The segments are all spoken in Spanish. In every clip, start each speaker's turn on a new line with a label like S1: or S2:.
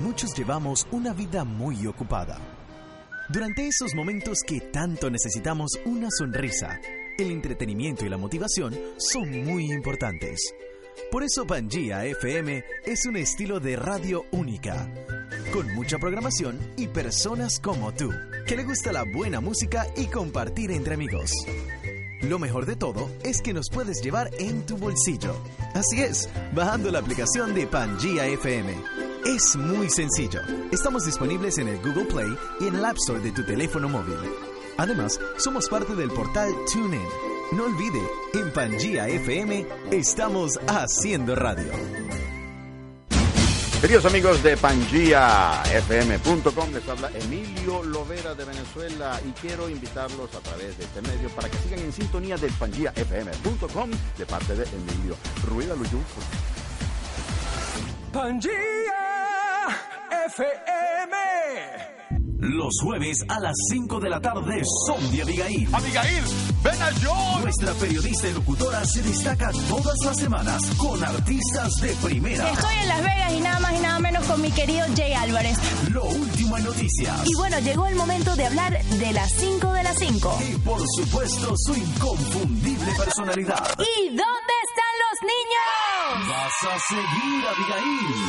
S1: Muchos llevamos una vida muy ocupada. Durante esos momentos que tanto necesitamos una sonrisa, el entretenimiento y la motivación son muy importantes. Por eso Pangea FM es un estilo de radio única, con mucha programación y personas como tú, que le gusta la buena música y compartir entre amigos. Lo mejor de todo es que nos puedes llevar en tu bolsillo. Así es, bajando la aplicación de Pangea FM. Es muy sencillo. Estamos disponibles en el Google Play y en el App Store de tu teléfono móvil. Además, somos parte del portal TuneIn. No olvide, en Pangea FM estamos haciendo radio.
S2: Queridos amigos de PangiaFM.com, les habla Emilio Lovera de Venezuela y quiero invitarlos a través de este medio para que sigan en sintonía de PangiaFM.com de parte de Emilio Rueda Luyú.
S3: Pangea FM.
S1: Los jueves a las 5 de la tarde son de Abigail.
S3: Abigail, ven a yo.
S1: Nuestra periodista y locutora se destaca todas las semanas con artistas de primera.
S4: Estoy en Las Vegas y nada más y nada menos con mi querido Jay Álvarez.
S1: Lo último en noticias.
S4: Y bueno, llegó el momento de hablar de las 5 de las 5.
S1: Y por supuesto su inconfundible personalidad.
S4: ¿Y dónde?
S1: Vas a seguir, Abigail.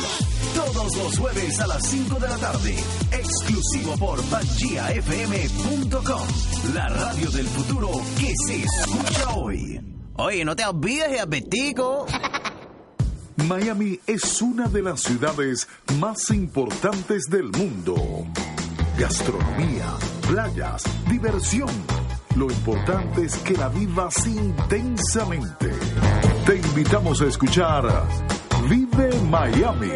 S1: Todos los jueves a las 5 de la tarde. Exclusivo por PangiaFM.com. La radio del futuro que se escucha hoy.
S5: Oye, no te olvides de.
S6: Miami es una de las ciudades más importantes del mundo. Gastronomía, playas, diversión. Lo importante es que la vivas intensamente. Te invitamos a escuchar Vive Miami.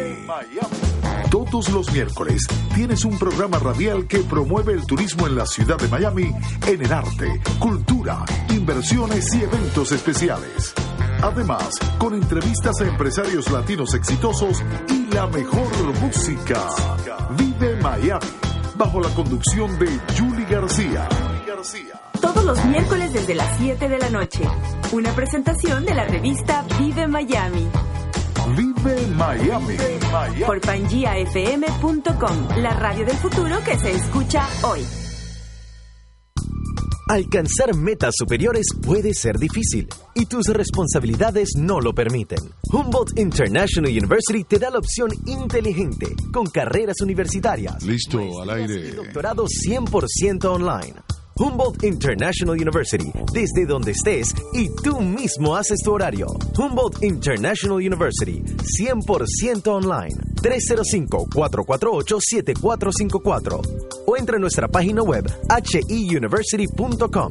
S6: Todos los miércoles tienes un programa radial que promueve el turismo en la ciudad de Miami en el arte, cultura, inversiones y eventos especiales. Además, con entrevistas a empresarios latinos exitosos y la mejor música. Vive Miami, bajo la conducción de Julie García.
S7: Todos los miércoles desde las 7 de la noche. Una presentación de la revista Vive Miami.
S6: Vive Miami.
S7: Por PangiaFM.com, la radio del futuro que se escucha hoy.
S1: Alcanzar metas superiores puede ser difícil y tus responsabilidades no lo permiten. Humboldt International University te da la opción inteligente con carreras universitarias.
S6: Listo, al aire.
S1: Y doctorado 100% online. Humboldt International University, desde donde estés y tú mismo haces tu horario. Humboldt International University, 100% online. 305-448-7454 o entra a nuestra página web hiuniversity.com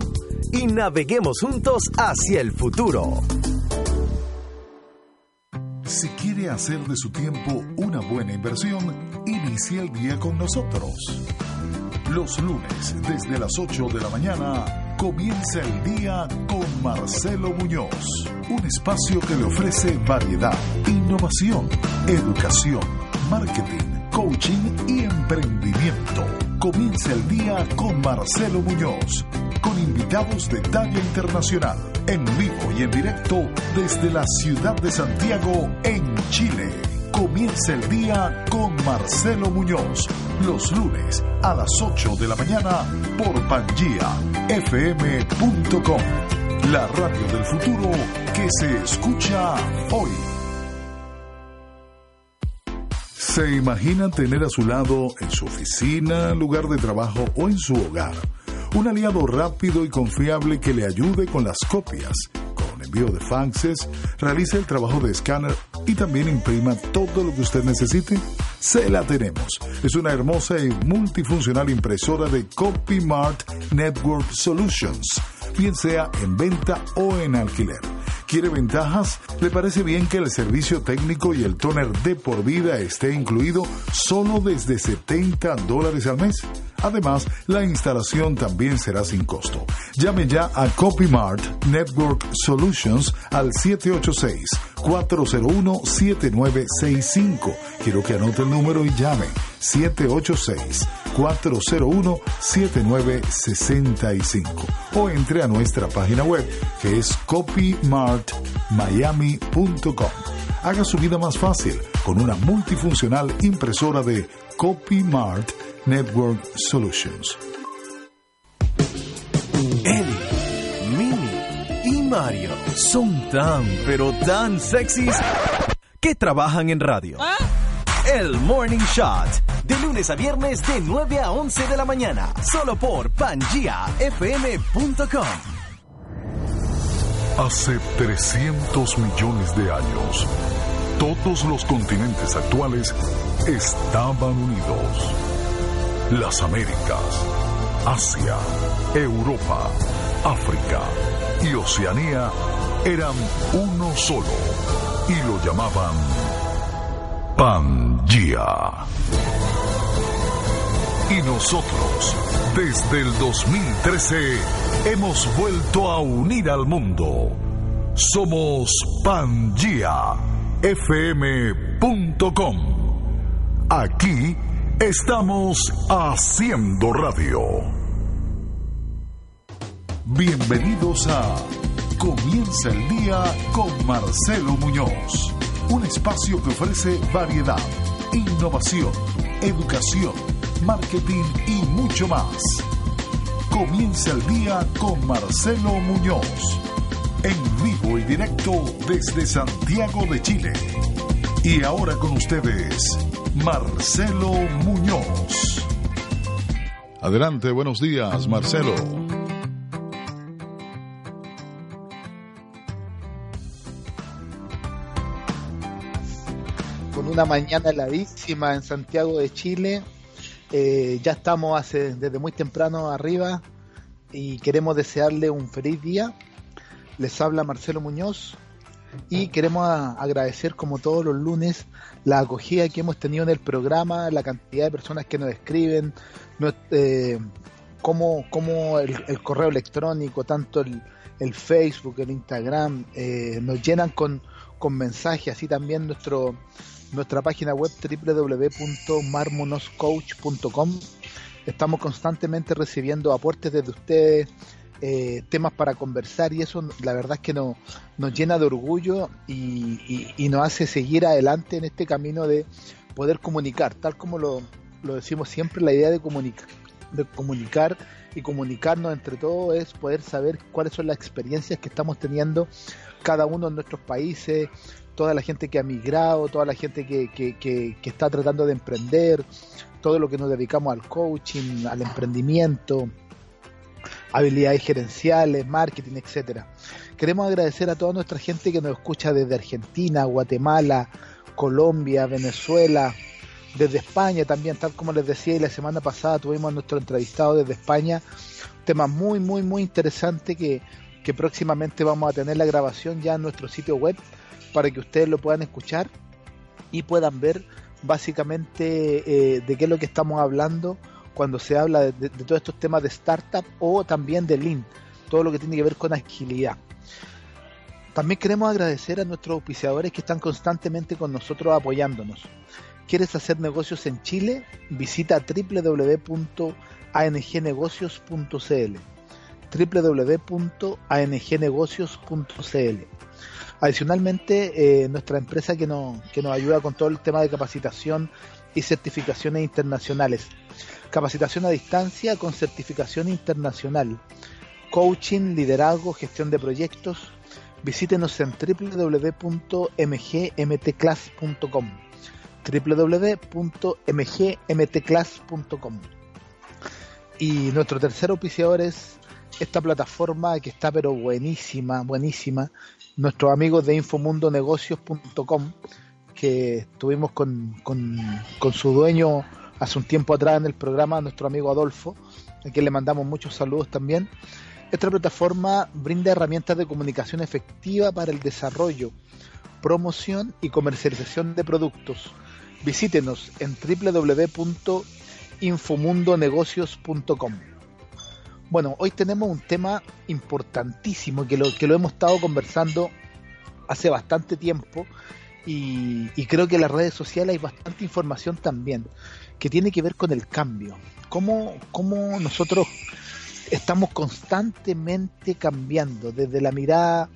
S1: y naveguemos juntos hacia el futuro.
S6: Si quiere hacer de su tiempo una buena inversión, inicie el día con nosotros. Los lunes, desde las 8 de la mañana, comienza el día con Marcelo Muñoz. Un espacio que le ofrece variedad, innovación, educación, marketing, coaching y emprendimiento. Comienza el día con Marcelo Muñoz, con invitados de talla internacional, en vivo y en directo desde la ciudad de Santiago, en Chile. Comienza el día con Marcelo Muñoz, los lunes a las 8 de la mañana por PangiaFM.com, la radio del futuro que se escucha hoy. ¿Se imagina tener a su lado en su oficina, lugar de trabajo o en su hogar un aliado rápido y confiable que le ayude con las copias? Con envío de faxes, realice el trabajo de escáner y también imprima todo lo que usted necesite, se la tenemos. Es una hermosa y multifuncional impresora de CopyMart Network Solutions, bien sea en venta o en alquiler. ¿Quiere ventajas? ¿Le parece bien que el servicio técnico y el toner de por vida esté incluido solo desde 70 dólares al mes? Además, la instalación también será sin costo. Llame ya a CopyMart Network Solutions al 786-401-7965. Quiero que anote el número y llame. 786-401-7965 o entre a nuestra página web que es copymartmiami.com. Haga su vida más fácil con una multifuncional impresora de CopyMart Network Solutions.
S1: Eli, Mini y Mario son tan, pero tan sexys que trabajan en radio. El Morning Shot, de lunes a viernes de 9 a 11 de la mañana, solo por pangiafm.com.
S6: Hace 300 millones de años, todos los continentes actuales estaban unidos. Las Américas, Asia, Europa, África y Oceanía eran uno solo y lo llamaban Pangea. Y nosotros, desde el 2013, hemos vuelto a unir al mundo. Somos pangiafm.com. Aquí estamos haciendo radio. Bienvenidos a Comienza el día con Marcelo Muñoz, un espacio que ofrece variedad, innovación, educación, marketing y mucho más. Comienza el día con Marcelo Muñoz, en vivo y directo desde Santiago de Chile. Y ahora con ustedes, Marcelo Muñoz. Adelante, buenos días, Marcelo.
S8: con una mañana heladísima en Santiago de Chile. Eh, ya estamos hace, desde muy temprano arriba y queremos desearle un feliz día. Les habla Marcelo Muñoz y queremos a- agradecer como todos los lunes la acogida que hemos tenido en el programa, la cantidad de personas que nos escriben, no- eh, cómo, cómo el, el correo electrónico, tanto el, el Facebook, el Instagram, eh, nos llenan con, con mensajes, así también nuestro nuestra página web www.marmonoscoach.com. Estamos constantemente recibiendo aportes desde ustedes, eh, temas para conversar y eso la verdad es que nos, llena de orgullo y nos hace seguir adelante en este camino de poder comunicar, tal como lo, lo decimos siempre, la idea de comunicar, de comunicar y comunicarnos entre todos es poder saber cuáles son las experiencias que estamos teniendo cada uno en nuestros países, toda la gente que ha migrado, toda la gente que, que, que, que está tratando de emprender, todo lo que nos dedicamos al coaching, al emprendimiento, habilidades gerenciales, marketing, etcétera. Queremos agradecer a toda nuestra gente que nos escucha desde Argentina, Guatemala, Colombia, Venezuela, desde España también, tal como les decía, y la semana pasada tuvimos a nuestro entrevistado desde España, tema muy, muy, muy interesante que, que próximamente vamos a tener la grabación ya en nuestro sitio web para que ustedes lo puedan escuchar y puedan ver básicamente eh, de qué es lo que estamos hablando cuando se habla de, de- todos estos temas de startup o también de Lean, todo lo que tiene que ver con agilidad. También queremos agradecer a nuestros auspiciadores que están constantemente con nosotros apoyándonos. ¿Quieres hacer negocios en Chile? Visita www.angnegocios.cl www.angnegocios.cl Adicionalmente, eh, nuestra empresa que nos, que nos ayuda con todo el tema de capacitación y certificaciones internacionales. Capacitación a distancia con certificación internacional. Coaching, liderazgo, gestión de proyectos. Visítenos en www.mgmtclass.com www.mgmtclass.com Y nuestro tercer auspiciador es esta plataforma que está pero buenísima, buenísima. Nuestros amigos de infomundonegocios.com que estuvimos con, con, con su dueño hace un tiempo atrás en el programa, nuestro amigo Adolfo, a quien le mandamos muchos saludos también. Esta plataforma brinda herramientas de comunicación efectiva para el desarrollo, promoción y comercialización de productos. Visítenos en www.infomundonegocios.com. Bueno, hoy tenemos un tema importantísimo que lo, que lo hemos estado conversando hace bastante tiempo y, y, creo que en las redes sociales hay bastante información también que tiene que ver con el cambio. Cómo, cómo nosotros estamos constantemente cambiando desde la mirada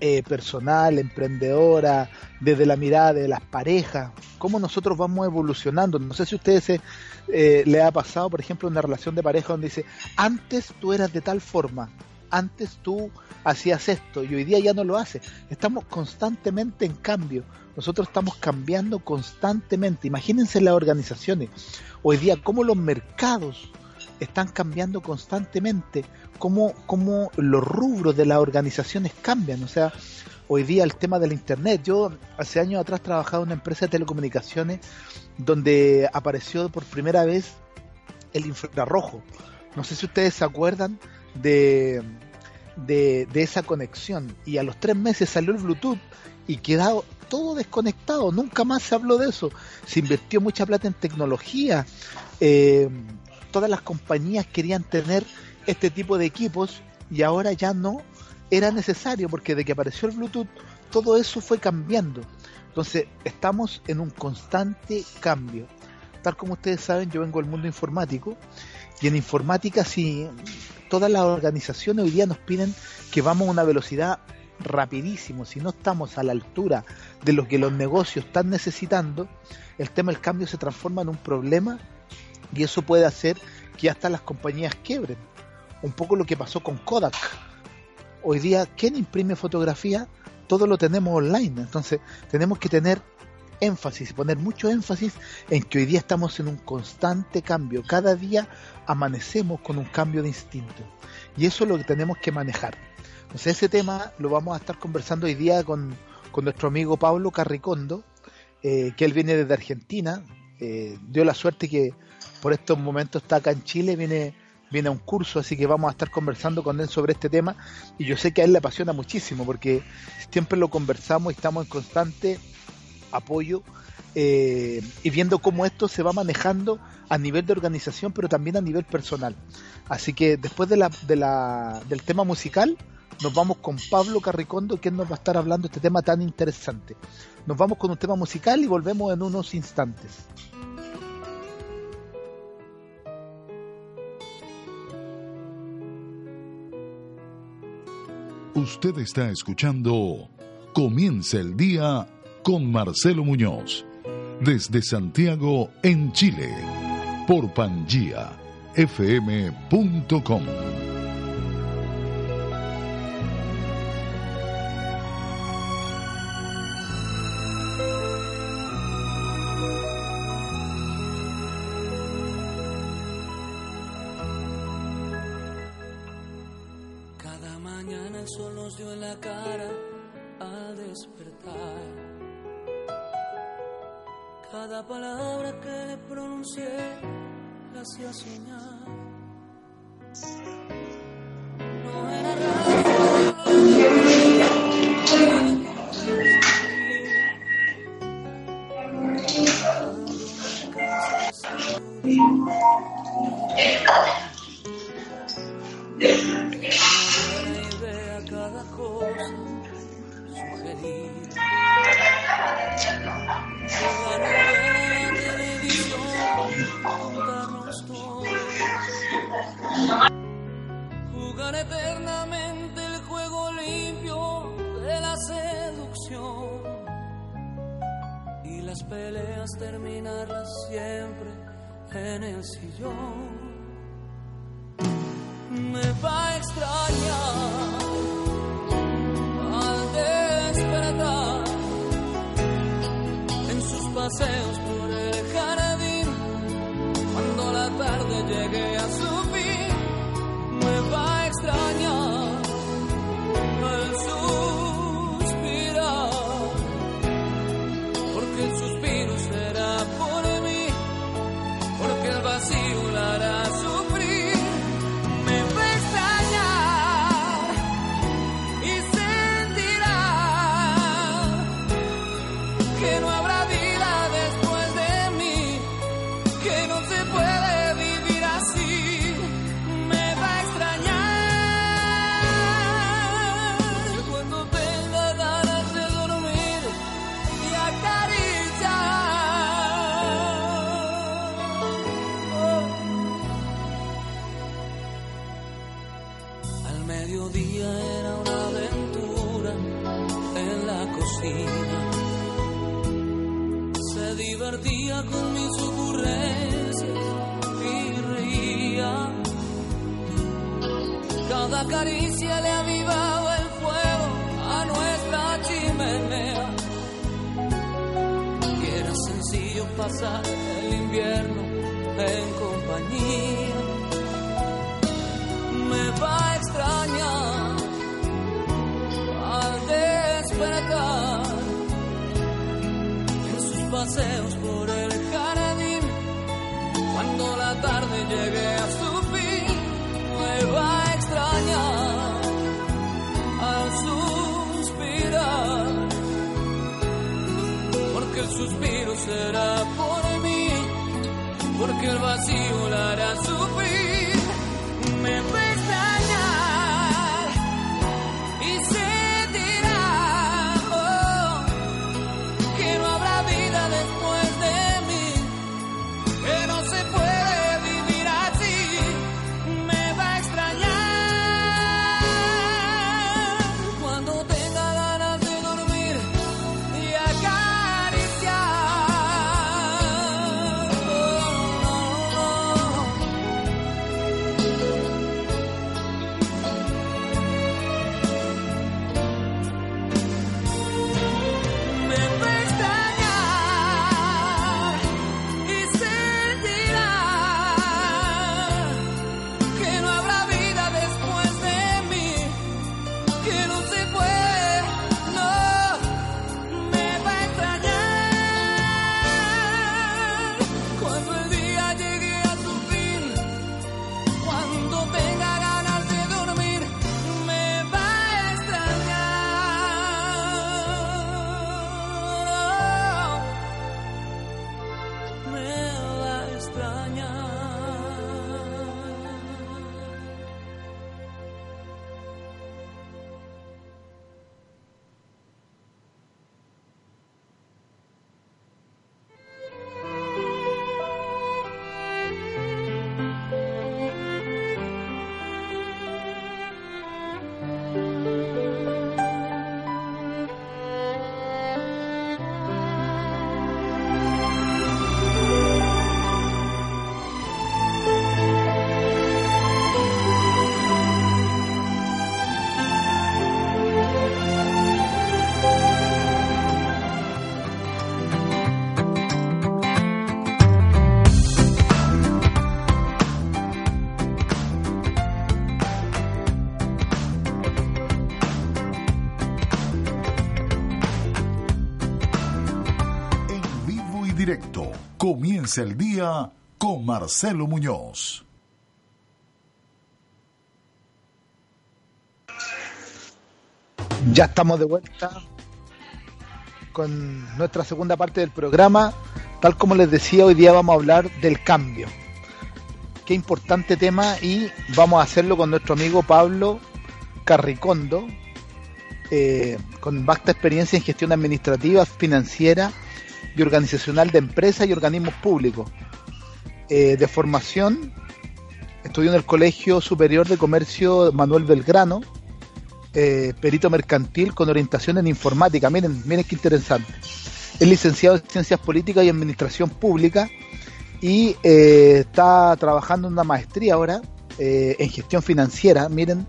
S8: eh, personal, emprendedora, desde la mirada de las parejas, cómo nosotros vamos evolucionando. No sé si ustedes se, eh, le ha pasado, por ejemplo, una relación de pareja donde dice, antes tú eras de tal forma, antes tú hacías esto y hoy día ya no lo haces. Estamos constantemente en cambio. Nosotros estamos cambiando constantemente. Imagínense las organizaciones. Hoy día, cómo los mercados están cambiando constantemente, cómo, cómo los rubros de las organizaciones cambian. O sea, hoy día el tema del Internet. Yo hace años atrás trabajaba en una empresa de telecomunicaciones donde apareció por primera vez el infrarrojo. No sé si ustedes se acuerdan de, de, esa conexión. Y a los tres meses salió el Bluetooth y quedó todo desconectado. Nunca más se habló de eso. Se invirtió mucha plata en tecnología. Eh, todas las compañías querían tener este tipo de equipos y ahora ya no era necesario porque de que apareció el Bluetooth todo eso fue cambiando. Entonces estamos en un constante cambio. Tal como ustedes saben, yo vengo del mundo informático y en informática si todas las organizaciones hoy día nos piden que vamos a una velocidad rapidísimo, si no estamos a la altura de lo que los negocios están necesitando, el tema del cambio se transforma en un problema y eso puede hacer que hasta las compañías quiebren. Un poco lo que pasó con Kodak. Hoy día, ¿quién imprime fotografía? Todo lo tenemos online. Entonces, tenemos que tener énfasis poner mucho énfasis en que hoy día estamos en un constante cambio. Cada día amanecemos con un cambio de instinto. Y eso es lo que tenemos que manejar. Entonces, ese tema lo vamos a estar conversando hoy día con, con nuestro amigo Pablo Carricondo, eh, que él viene desde Argentina. Eh, dio la suerte que por estos momentos está acá en Chile, viene, viene a un curso, así que vamos a estar conversando con él sobre este tema y yo sé que a él le apasiona muchísimo porque siempre lo conversamos y estamos en constante apoyo eh, y viendo cómo esto se va manejando a nivel de organización pero también a nivel personal. Así que después de la, de la, del tema musical nos vamos con Pablo Carricondo, quien nos va a estar hablando de este tema tan interesante. Nos vamos con un tema musical y volvemos en unos instantes.
S6: Usted está escuchando Comienza el día con Marcelo Muñoz, desde Santiago, en Chile, por pangiafm.com.
S9: Cada Cada palabra que pronuncié la hacía soñar. Se divertía con mis ocurrencias y reía. Cada caricia le avivaba el fuego a nuestra chimenea. Y era sencillo pasar el invierno en compañía. Me va a extrañar en sus paseos por el jardín. Cuando la tarde llegue a su fin, me va a extrañar al suspirar. Porque el suspiro será por mí, porque el vacío la hará sufrir. El día
S6: con Marcelo Muñoz.
S8: Ya estamos de vuelta con nuestra segunda parte del programa. Tal como les decía, hoy día vamos a hablar del cambio. Qué importante tema y vamos a hacerlo con nuestro amigo Pablo Carricondo, eh, con vasta experiencia en gestión administrativa, financiera y organizacional de empresas y organismos públicos. Eh, de formación, estudió en el Colegio Superior de Comercio Manuel Belgrano, eh, perito mercantil con orientación en informática. Miren, miren qué interesante. Es licenciado en Ciencias Políticas y Administración Pública y eh, está trabajando en una maestría ahora eh, en gestión financiera. Miren,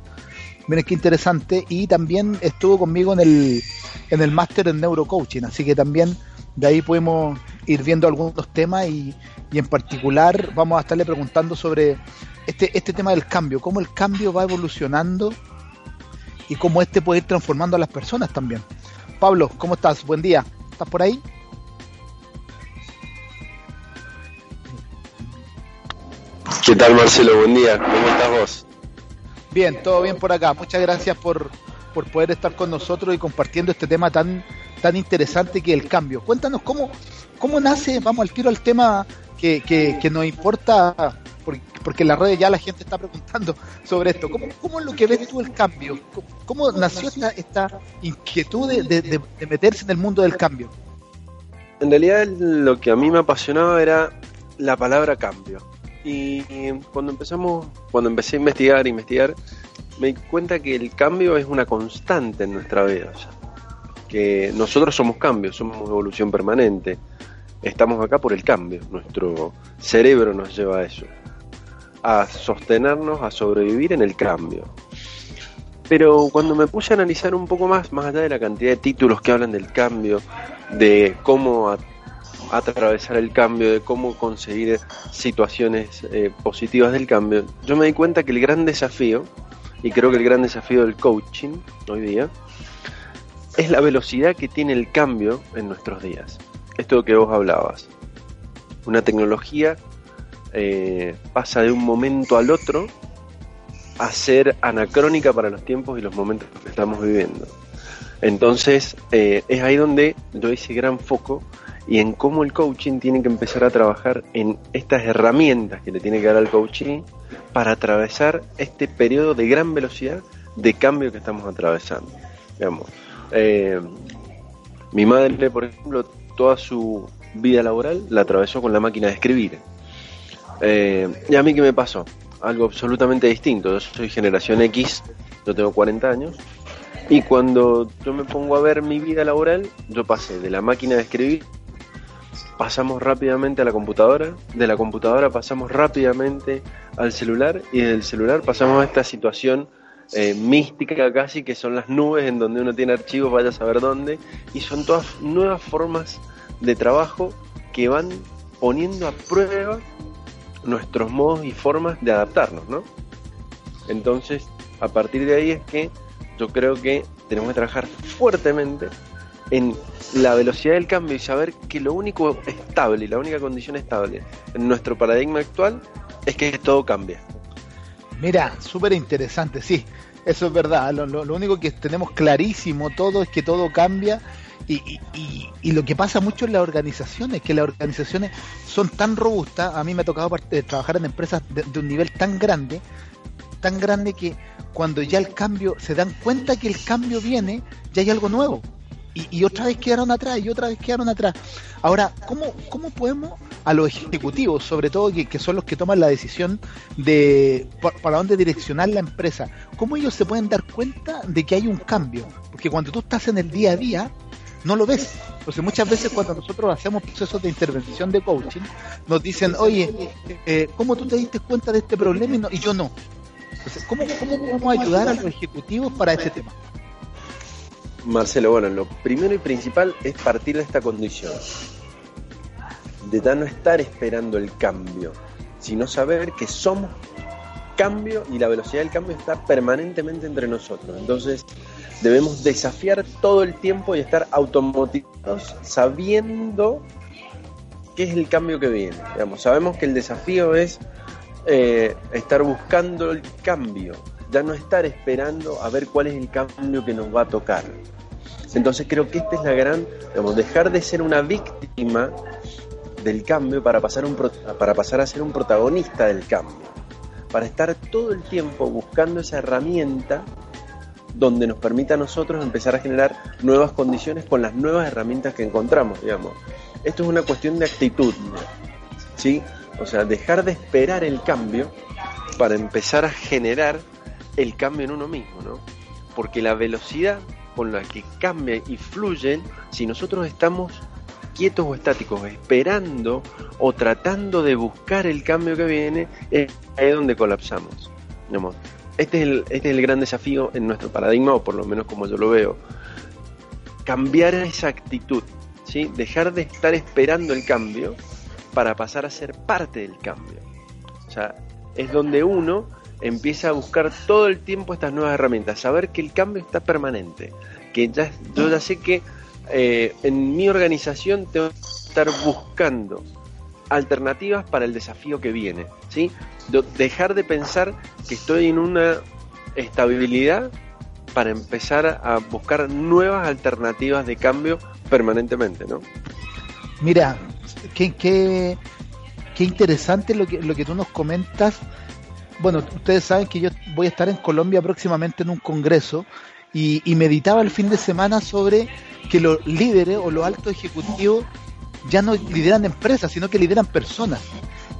S8: miren qué interesante. Y también estuvo conmigo en el, en el máster en neurocoaching. Así que también de ahí podemos ir viendo algunos temas y, y en particular vamos a estarle preguntando sobre este, este tema del cambio, cómo el cambio va evolucionando y cómo este puede ir transformando a las personas también. Pablo, ¿cómo estás? Buen día. ¿Estás por ahí?
S10: ¿Qué tal Marcelo? Buen día, ¿cómo estás vos?
S8: Bien, todo bien por acá. Muchas gracias por, por poder estar con nosotros y compartiendo este tema tan tan interesante que el cambio. Cuéntanos cómo, cómo nace, vamos al tiro al tema que, que, nos importa, porque, porque en las redes ya la gente está preguntando sobre esto. ¿Cómo, cómo es lo que ves tú el cambio? ¿Cómo, cómo nació esta, esta inquietud de, de, de meterse en el mundo del cambio?
S10: En realidad lo que a mí me apasionaba era la palabra cambio. Y cuando empezamos, cuando empecé a investigar, investigar, me di cuenta que el cambio es una constante en nuestra vida. que nosotros somos cambio, somos evolución permanente. Estamos acá por el cambio. Nuestro cerebro nos lleva a eso. A sostenernos, a sobrevivir en el cambio. Pero cuando me puse a analizar un poco más, más allá de la cantidad de títulos que hablan del cambio, de cómo atravesar el cambio, de cómo conseguir situaciones eh, positivas del cambio, yo me di cuenta que el gran desafío, y creo que el gran desafío del coaching hoy día, es la velocidad que tiene el cambio en nuestros días. Esto que vos hablabas. Una tecnología eh, pasa de un momento al otro a ser anacrónica para los tiempos y los momentos que estamos viviendo. Entonces, eh, es ahí donde yo hice gran foco y en cómo el coaching tiene que empezar a trabajar en estas herramientas que le tiene que dar al coaching para atravesar este periodo de gran velocidad de cambio que estamos atravesando. Eh, mi madre, por ejemplo, toda su vida laboral la atravesó con la máquina de escribir. Eh, ¿Y a mí qué me pasó? Algo absolutamente distinto. Yo soy generación X, yo tengo 40 años, y cuando yo me pongo a ver mi vida laboral, yo pasé de la máquina de escribir, pasamos rápidamente a la computadora, de la computadora pasamos rápidamente al celular, y del celular pasamos a esta situación eh, mística casi, que son las nubes en donde uno tiene archivos, vaya a saber dónde, y son todas nuevas formas de trabajo que van poniendo a prueba nuestros modos y formas de adaptarnos, ¿no? Entonces, a partir de ahí es que yo creo que tenemos que trabajar fuertemente en la velocidad del cambio y saber que lo único estable y la única condición estable en nuestro paradigma actual es que todo cambia.
S8: Mira, súper interesante, sí, eso es verdad. Lo, único que tenemos clarísimo todo es que todo cambia y, y- y- lo que pasa mucho en las organizaciones, que las organizaciones son tan robustas. A mí me ha tocado eh, trabajar en empresas de un nivel tan grande, tan grande que cuando ya el cambio, se dan cuenta que el cambio viene, ya hay algo nuevo. Y, otra vez quedaron atrás y otra vez quedaron atrás. Ahora, ¿cómo, cómo podemos a los ejecutivos, sobre todo que, que son los que toman la decisión de pa- para dónde direccionar la empresa, cómo ellos se pueden dar cuenta de que hay un cambio? Porque cuando tú estás en el día a día, no lo ves. Entonces muchas veces cuando nosotros hacemos procesos de intervención de coaching, nos dicen, oye, eh, ¿cómo tú te diste cuenta de este problema y, no- y yo no? Entonces, ¿cómo, ¿cómo podemos ayudar a los ejecutivos para este tema?
S10: Marcelo, bueno, lo primero y principal es partir de esta condición, de no estar esperando el cambio, sino saber que somos cambio y la velocidad del cambio está permanentemente entre nosotros. Entonces debemos desafiar todo el tiempo y estar automotivados sabiendo qué es el cambio que viene. Digamos, sabemos que el desafío es eh, estar buscando el cambio, ya no estar esperando a ver cuál es el cambio que nos va a tocar. Entonces creo que esta es la gran, digamos, dejar de ser una víctima del cambio para pasar, un, para pasar a ser un protagonista del cambio, para estar todo el tiempo buscando esa herramienta donde nos permita a nosotros empezar a generar nuevas condiciones con las nuevas herramientas que encontramos, digamos. Esto es una cuestión de actitud, ¿sí? O sea, dejar de esperar el cambio para empezar a generar el cambio en uno mismo, ¿no? Porque la velocidad con la que cambia y fluyen, si nosotros estamos quietos o estáticos, esperando o tratando de buscar el cambio que viene, es ahí donde colapsamos. Digamos, Este es, el, este es el gran desafío en nuestro paradigma, o por lo menos como yo lo veo. Cambiar esa actitud, ¿sí? dejar de estar esperando el cambio para pasar a ser parte del cambio. O sea, es donde uno empieza a buscar todo el tiempo estas nuevas herramientas, saber que el cambio está permanente, que ya, yo ya sé que eh, en mi organización tengo que estar buscando alternativas para el desafío que viene, ¿sí? De- dejar de pensar que estoy en una estabilidad para empezar a buscar nuevas alternativas de cambio permanentemente, ¿no?
S8: Mira, qué, qué, qué interesante lo que, lo que tú nos comentas. Bueno, ustedes saben que yo voy a estar en Colombia próximamente en un congreso y, meditaba el fin de semana sobre que los líderes o los altos ejecutivos ya no lideran empresas, sino que lideran personas.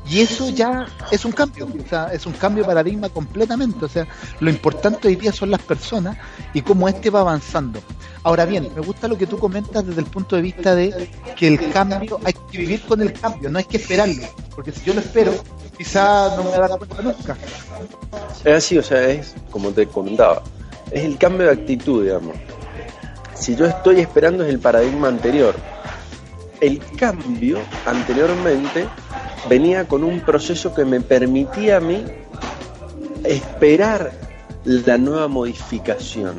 S8: Y eso ya es un cambio, o sea, es un cambio de paradigma completamente. O sea, lo importante hoy día son las personas y cómo este va avanzando. Ahora bien, me gusta lo que tú comentas desde el punto de vista de que el cambio, hay que vivir con el cambio, no hay que esperarlo. Porque si yo lo espero, quizá no me da cuenta nunca.
S10: Es así, o sea, es como te comentaba, es el cambio de actitud, digamos. Si yo estoy esperando es el paradigma anterior. El cambio anteriormente venía con un proceso que me permitía a mí esperar la nueva modificación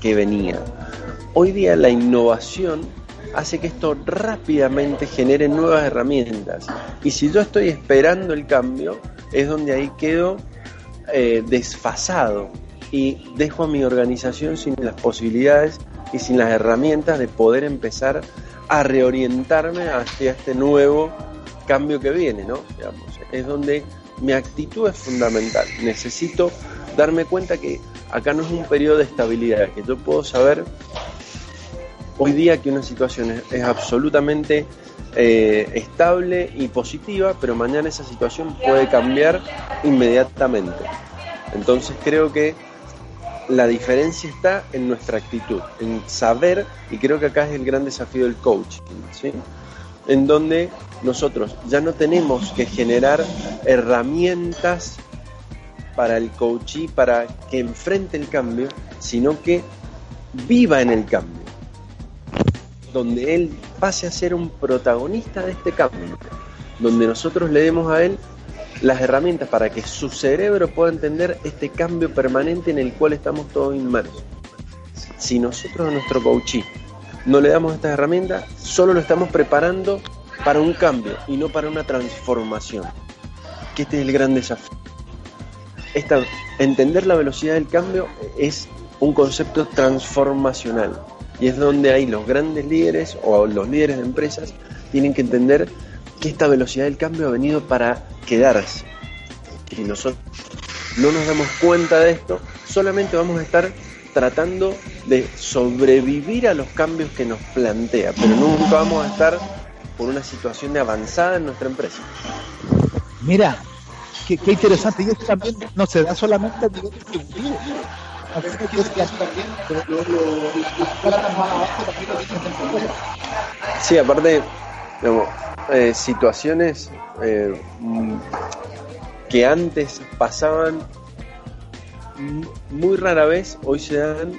S10: que venía. Hoy día la innovación hace que esto rápidamente genere nuevas herramientas. Y si yo estoy esperando el cambio, es donde ahí quedo eh, desfasado y dejo a mi organización sin las posibilidades y sin las herramientas de poder empezar a reorientarme hacia este nuevo cambio que viene, ¿no? es donde mi actitud es fundamental. Necesito darme cuenta que acá no es un periodo de estabilidad, que yo puedo saber hoy día que una situación es, absolutamente eh, estable y positiva, pero mañana esa situación puede cambiar inmediatamente. Entonces creo que la diferencia está en nuestra actitud, en saber, y creo que acá es el gran desafío del coaching, ¿sí? en donde nosotros ya no tenemos que generar herramientas para el coachee para que enfrente el cambio, sino que viva en el cambio, donde él pase a ser un protagonista de este cambio, donde nosotros le demos a él las herramientas para que su cerebro pueda entender este cambio permanente en el cual estamos todos inmersos. Si nosotros a nuestro coachee no le damos estas herramientas, solo lo estamos preparando para un cambio y no para una transformación. Que este es el gran desafío. Entender la velocidad del cambio es un concepto transformacional y es donde hay los grandes líderes o los líderes de empresas tienen que entender que esta velocidad del cambio ha venido para quedarse. Y nosotros no nos damos cuenta de esto, solamente vamos a estar tratando de sobrevivir a los cambios que nos plantea, pero nunca vamos a estar por una situación de avanzada en nuestra empresa.
S8: Mira, qué, interesante, y esto también no se da solamente a nivel.
S10: Sí, aparte, digamos, eh, situaciones eh, que antes pasaban muy rara vez hoy se dan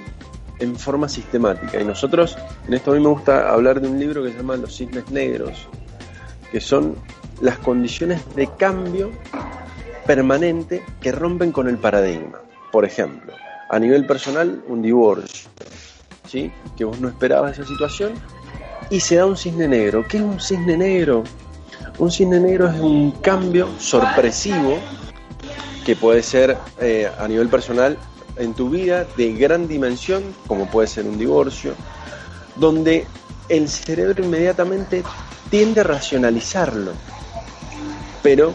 S10: en forma sistemática. Y nosotros, en esto a mí me gusta hablar de un libro que se llama Los cisnes negros, que son las condiciones de cambio permanente que rompen con el paradigma. Por ejemplo, a nivel personal, un divorcio, ¿sí? que vos no esperabas esa situación, y se da un cisne negro. ¿Qué es un cisne negro? Un cisne negro es un cambio sorpresivo que puede ser eh, a nivel personal en tu vida de gran dimensión, como puede ser un divorcio, donde el cerebro inmediatamente tiende a racionalizarlo. Pero,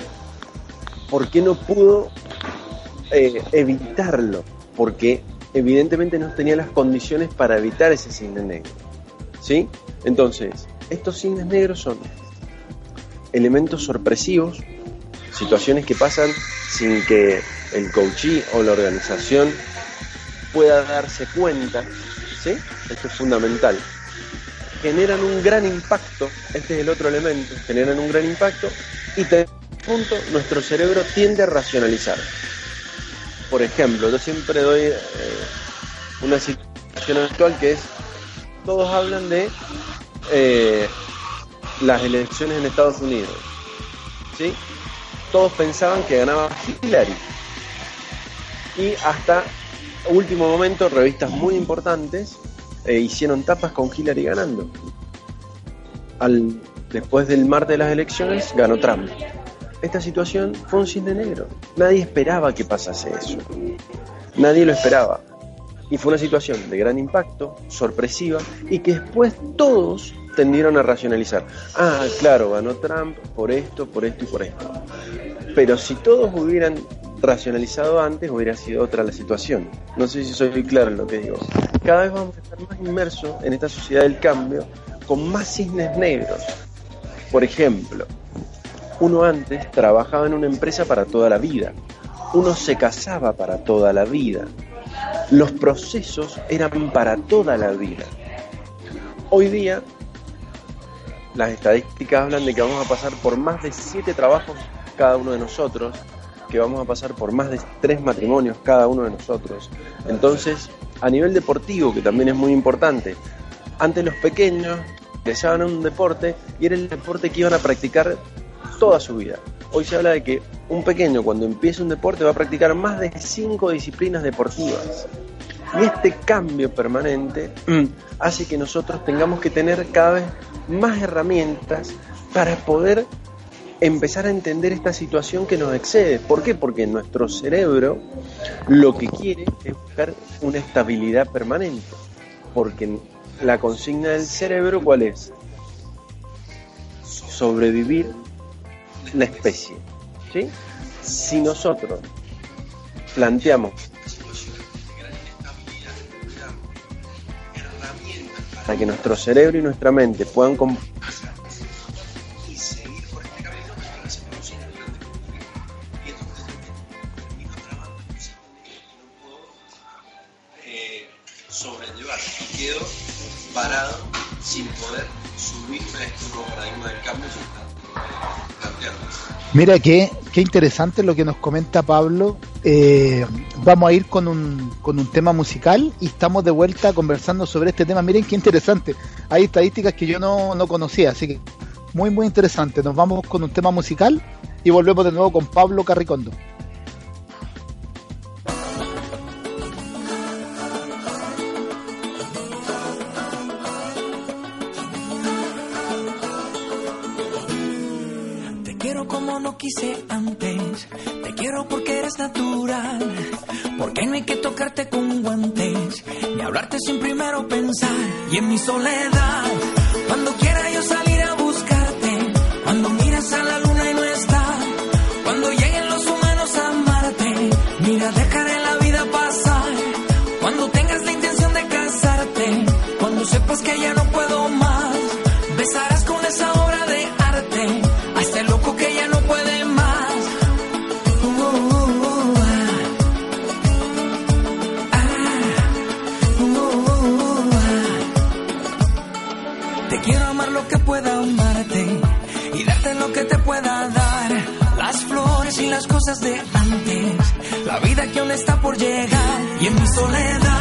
S10: ¿por qué no pudo eh, evitarlo? Porque evidentemente no tenía las condiciones para evitar ese cisne negro. ¿Sí? Entonces, estos cisnes negros son elementos sorpresivos, situaciones que pasan sin que el coachee o la organización pueda darse cuenta, ¿sí? Esto es fundamental. Generan un gran impacto, este es el otro elemento, generan un gran impacto y te punto, nuestro cerebro tiende a racionalizar. Por ejemplo, yo siempre doy eh, una situación actual que es, todos hablan de eh, las elecciones en Estados Unidos, ¿sí? todos pensaban que ganaba Hillary. Y hasta último momento, revistas muy importantes eh, hicieron tapas con Hillary ganando. Al, después del martes de las elecciones, ganó Trump. Esta situación fue un cisne negro. Nadie esperaba que pasase eso. Nadie lo esperaba. Y fue una situación de gran impacto, sorpresiva, y que después todos tendieron a racionalizar. Ah, claro, ganó Trump por esto, por esto y por esto. Pero si todos hubieran racionalizado antes, hubiera sido otra la situación. No sé si soy claro en lo que digo. Cada vez vamos a estar más inmersos en esta sociedad del cambio con más cisnes negros. Por ejemplo, Uno antes trabajaba en una empresa para toda la vida. Uno se casaba para toda la vida. Los procesos eran para toda la vida. Hoy día, las estadísticas hablan de que vamos a pasar por más de siete trabajos cada uno de nosotros, que vamos a pasar por más de tres matrimonios cada uno de nosotros. Entonces, a nivel deportivo, que también es muy importante, antes los pequeños deseaban un deporte y era el deporte que iban a practicar toda su vida. Hoy se habla de que un pequeño cuando empieza un deporte va a practicar más de cinco disciplinas deportivas. Y este cambio permanente hace que nosotros tengamos que tener cada vez más herramientas para poder empezar a entender esta situación que nos excede. ¿Por qué? Porque nuestro cerebro lo que quiere es buscar una estabilidad permanente. Porque la consigna del cerebro, ¿cuál es? Sobrevivir la especie. Si nosotros planteamos para que nuestro cerebro y nuestra mente puedan.
S8: Mira qué, qué interesante lo que nos comenta Pablo. Eh, vamos a ir con un, con un tema musical y estamos de vuelta conversando sobre este tema. Miren qué interesante. Hay estadísticas que yo no, no conocía, así que muy, muy interesante. Nos vamos con un tema musical y volvemos de nuevo con Pablo Carricondo.
S11: Y en mi soledad, cuando quiera yo salir a buscarte. Cuando miras a la luna y no está. Cuando lleguen los humanos a amarte. Mira, dejaré la vida pasar. Cuando tengas la intención de casarte. Cuando sepas que ya no las cosas de antes, la vida que aún está por llegar y en mi soledad.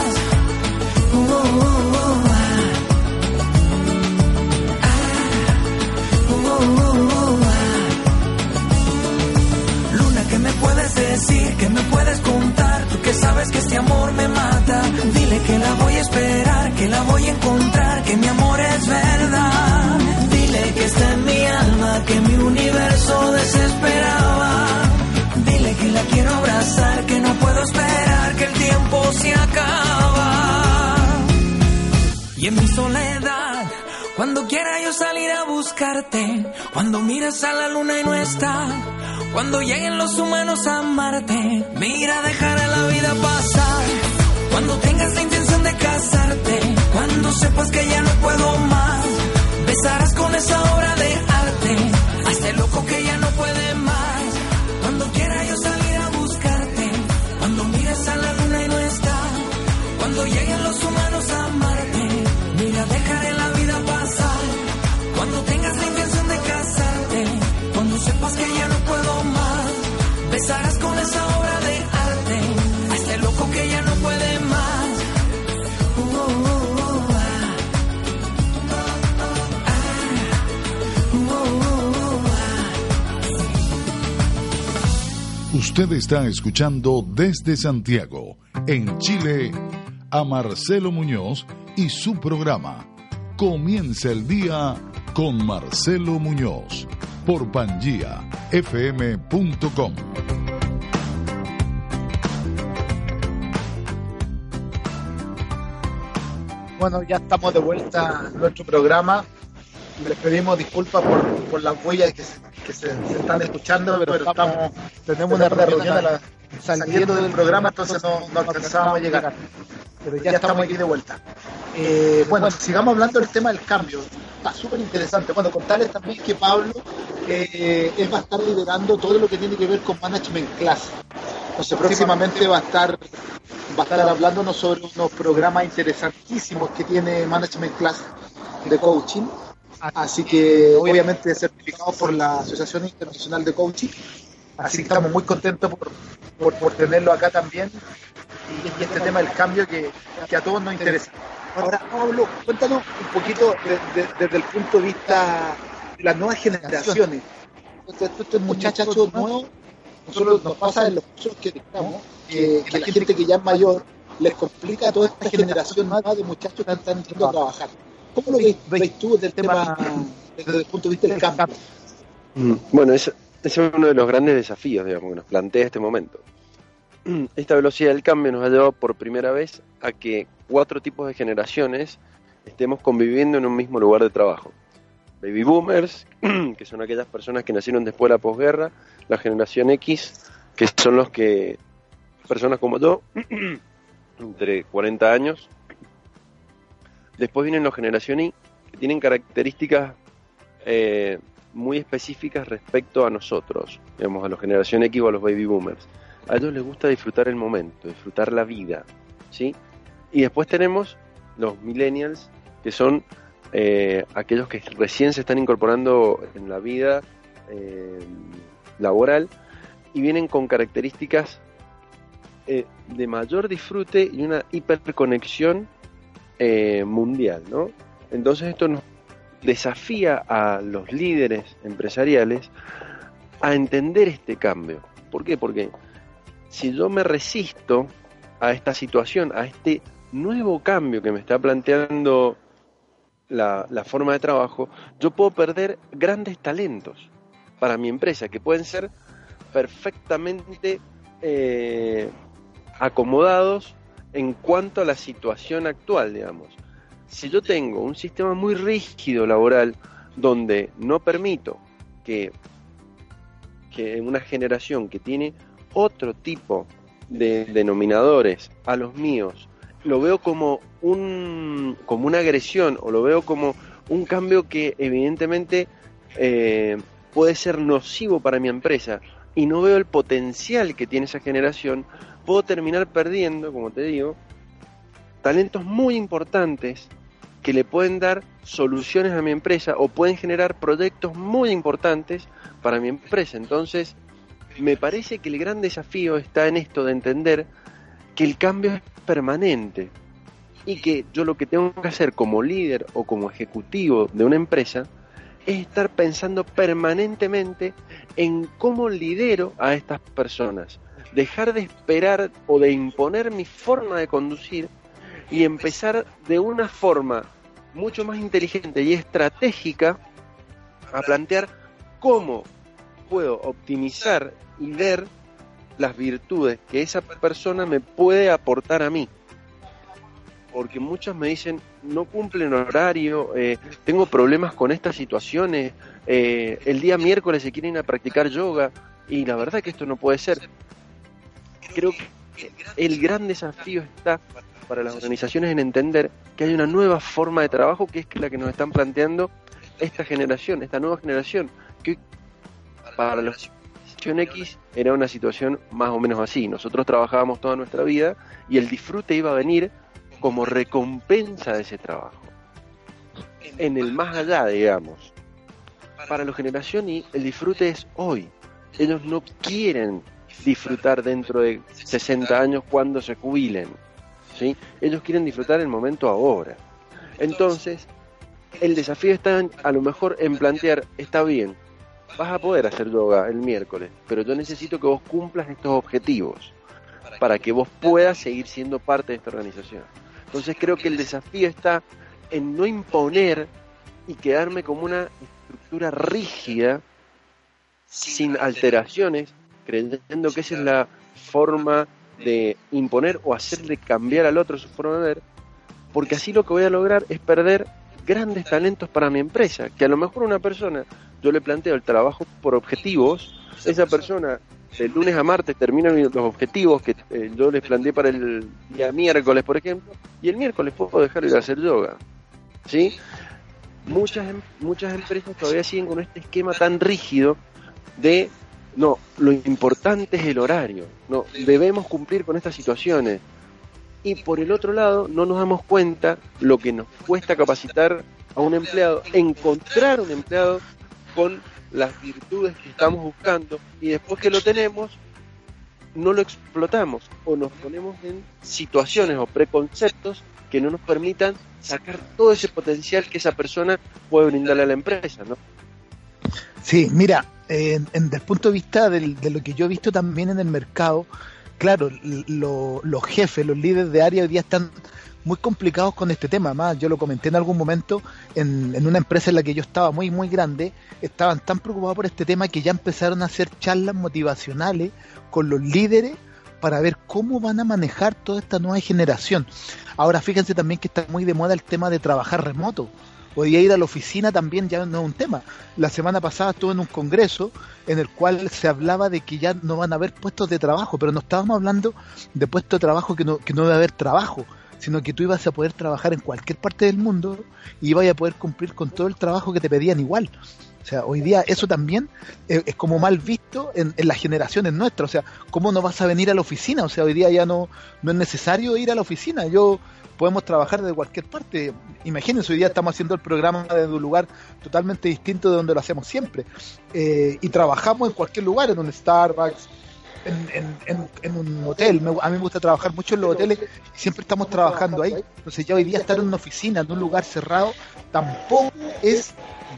S11: Sabes que este amor me mata. Dile que la voy a esperar, que la voy a encontrar, que mi amor es verdad. Dile que está en mi alma, que mi universo desesperaba. Dile que la quiero abrazar, que no puedo esperar, que el tiempo se acaba. Y en mi soledad, cuando quiera yo salir a buscarte, cuando miras a la luna y no está, cuando lleguen los humanos a amarte, mira, dejaré la vida pasar. Cuando tengas la intención de casarte, cuando sepas que ya
S6: Usted está escuchando desde Santiago, en Chile, a Marcelo Muñoz y su programa. Comienza el día con Marcelo Muñoz por pangiafm.com.
S8: Bueno, ya estamos de vuelta en nuestro programa. Les pedimos disculpas por, por las huellas que, se, que se, se están escuchando, pero estamos, tenemos una reunión a la- saliendo del programa, entonces no, no alcanzábamos a llegar. Pero ya estamos aquí de vuelta. Eh, bueno, sigamos hablando del tema del cambio. Está súper interesante. Bueno, contarles también que Pablo eh, él va a estar liderando todo lo que tiene que ver con Management Class. Entonces próximamente va a estar va a estar hablándonos sobre unos programas interesantísimos que tiene Management Class de coaching. Así que obviamente certificados por la Asociación Internacional de Coaching. Así que estamos muy contentos por, por, por tenerlo acá también. Y, este tema del cambio que, que a todos nos interesa. Ahora, Pablo, cuéntanos un poquito de- de- desde el punto de vista de las nuevas generaciones. Estos, muchachos nuevos, nosotros nos pasa en los cursos que dictamos, que, que la gente que ya es mayor les complica a toda esta generación nueva de muchachos que están entrando a trabajar. ¿Cómo lo veis tú desde el tema, desde el punto de vista del cambio?
S10: Mm, Bueno, ese, ese es uno de los grandes desafíos, digamos, que nos plantea este momento. Esta velocidad del cambio nos ha llevado por primera vez a que cuatro tipos de generaciones estemos conviviendo en un mismo lugar de trabajo. Baby boomers, que son aquellas personas que nacieron después de la posguerra, la generación X, que son los que, personas como yo, entre 40 años. Después vienen los generación Y, que tienen características eh, muy específicas respecto a nosotros, digamos, a la generación X o a los baby boomers. A ellos les gusta disfrutar el momento, disfrutar la vida, ¿sí? Y después tenemos los millennials, que son eh, aquellos que recién se están incorporando en la vida eh, laboral y vienen con características eh, de mayor disfrute y una hiperconexión eh, mundial, ¿no? Entonces esto nos desafía a los líderes empresariales a entender este cambio. ¿Por qué? Porque si yo me resisto a esta situación, a este nuevo cambio que me está planteando la, forma de trabajo, yo puedo perder grandes talentos para mi empresa que pueden ser perfectamente eh, acomodados en cuanto a la situación actual, digamos. Si yo tengo un sistema muy rígido laboral donde no permito que, una generación que tiene otro tipo de denominadores a los míos lo veo como un como una agresión o lo veo como un cambio que evidentemente eh, puede ser nocivo para mi empresa y no veo el potencial que tiene esa generación, puedo terminar perdiendo, como te digo, talentos muy importantes que le pueden dar soluciones a mi empresa o pueden generar proyectos muy importantes para mi empresa. Entonces, me parece que el gran desafío está en esto de entender que el cambio es permanente y que yo lo que tengo que hacer como líder o como ejecutivo de una empresa es estar pensando permanentemente en cómo lidero a estas personas. Dejar de esperar o de imponer mi forma de conducir y empezar de una forma mucho más inteligente y estratégica a plantear cómo puedo optimizar y ver las virtudes que esa persona me puede aportar a mí. Porque muchos me dicen, no cumplen horario, eh, tengo problemas con estas situaciones, eh, el día miércoles se quieren ir a practicar yoga y la verdad que esto no puede ser. Creo que el gran desafío está para las organizaciones en entender que hay una nueva forma de trabajo que es la que nos están planteando esta generación, esta nueva generación, que para la generación X era una situación más o menos así. Nosotros trabajábamos toda nuestra vida y el disfrute iba a venir como recompensa de ese trabajo. En el más allá, digamos. Para la generación Y el disfrute es hoy. Ellos no quieren disfrutar dentro de 60 años cuando se jubilen. ¿sí? Ellos quieren disfrutar el momento ahora. Entonces, el desafío está en- a lo mejor en plantear, está bien, vas a poder hacer yoga el miércoles, pero yo necesito que vos cumplas estos objetivos para que vos puedas seguir siendo parte de esta organización. Entonces creo que el desafío está en no imponer y quedarme como una estructura rígida, sin alteraciones, creyendo que esa es la forma de imponer o hacerle cambiar al otro su forma de ver, porque así lo que voy a lograr es perder grandes talentos para mi empresa, que a lo mejor una persona, yo le planteo el trabajo por objetivos, esa persona de lunes a martes termina los objetivos que eh, yo les planteé para el día miércoles, por ejemplo, y el miércoles puedo dejar de hacer yoga. ¿Sí? Muchas, em- muchas empresas todavía siguen con este esquema tan rígido de no, lo importante es el horario, no, debemos cumplir con estas situaciones. Y por el otro lado, no nos damos cuenta lo que nos cuesta capacitar a un empleado, encontrar un empleado con las virtudes que estamos buscando y después que lo tenemos, no lo explotamos o nos ponemos en situaciones o preconceptos que no nos permitan sacar todo ese potencial que esa persona puede brindarle a la empresa, ¿no?
S8: Sí, mira, eh, en- desde el punto de vista del- de lo que yo he visto también en el mercado, claro, los jefes, los líderes de área hoy día están muy complicados con este tema. Más, yo lo comenté en algún momento en, en una empresa en la que yo estaba muy, muy grande, estaban tan preocupados por este tema que ya empezaron a hacer charlas motivacionales con los líderes para ver cómo van a manejar toda esta nueva generación. Ahora fíjense también que está muy de moda el tema de trabajar remoto. Hoy ir a la oficina también ya no es un tema. La semana pasada estuve en un congreso en el cual se hablaba de que ya no van a haber puestos de trabajo, pero no estábamos hablando de puestos de trabajo que no, que no a haber trabajo, sino que tú ibas a poder trabajar en cualquier parte del mundo y ibas a poder cumplir con todo el trabajo que te pedían igual. O sea, hoy día eso también es, es como mal visto en, en las generaciones nuestras. O sea, ¿cómo no vas a venir a la oficina? O sea, hoy día ya no, no es necesario ir a la oficina. Yo podemos trabajar desde cualquier parte. Imagínense, hoy día estamos haciendo el programa desde un lugar totalmente distinto de donde lo hacemos siempre. Eh, y trabajamos en cualquier lugar, en un Starbucks, en, en, en, en un hotel. Me- a mí me gusta trabajar mucho en los hoteles y siempre estamos trabajando ahí. Entonces ya hoy día estar en una oficina, en un lugar cerrado, tampoco es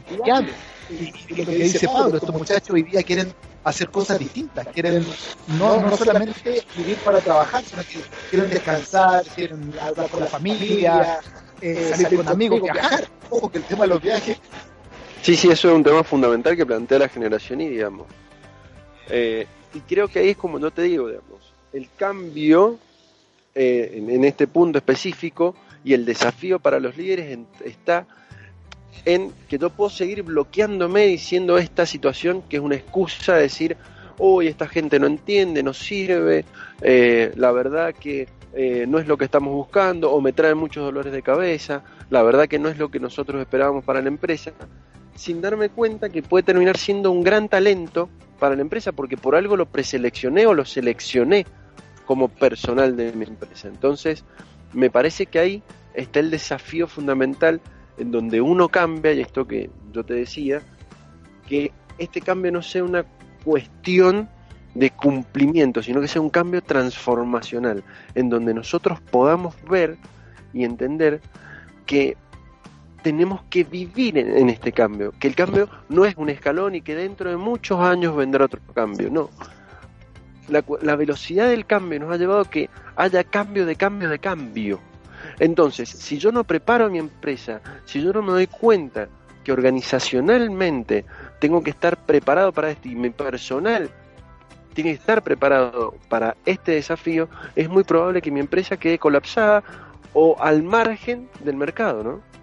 S8: viable. Y, y lo que dice Pablo, estos muchachos hoy día quieren hacer cosas distintas, quieren no, no solamente vivir para trabajar, sino que quieren descansar, quieren hablar con la familia, eh, salir con amigos, viajar. Ojo que el tema de los viajes
S10: Sí, sí, eso es un tema fundamental que plantea la generación y digamos. Eh, y creo que ahí es como yo te digo, digamos, el cambio eh, en, este punto específico y el desafío para los líderes en- está en que yo puedo seguir bloqueándome diciendo esta situación que es una excusa de decir, hoy esta gente no entiende, no sirve, eh, la verdad que eh, no es lo que estamos buscando, o me trae muchos dolores de cabeza, la verdad que no es lo que nosotros esperábamos para la empresa, sin darme cuenta que puede terminar siendo un gran talento para la empresa, porque por algo lo preseleccioné o lo seleccioné como personal de mi empresa. Entonces, me parece que ahí está el desafío fundamental en donde uno cambia, y esto que yo te decía, que este cambio no sea una cuestión de cumplimiento, sino que sea un cambio transformacional, en donde nosotros podamos ver y entender que tenemos que vivir en, este cambio, que el cambio no es un escalón y que dentro de muchos años vendrá otro cambio, no. La, la velocidad del cambio nos ha llevado a que haya cambio de cambio de cambio. Entonces, si yo no preparo a mi empresa, si yo no me doy cuenta que organizacionalmente tengo que estar preparado para esto y mi personal tiene que estar preparado para este desafío, es muy probable que mi empresa quede colapsada o al margen del mercado, ¿no?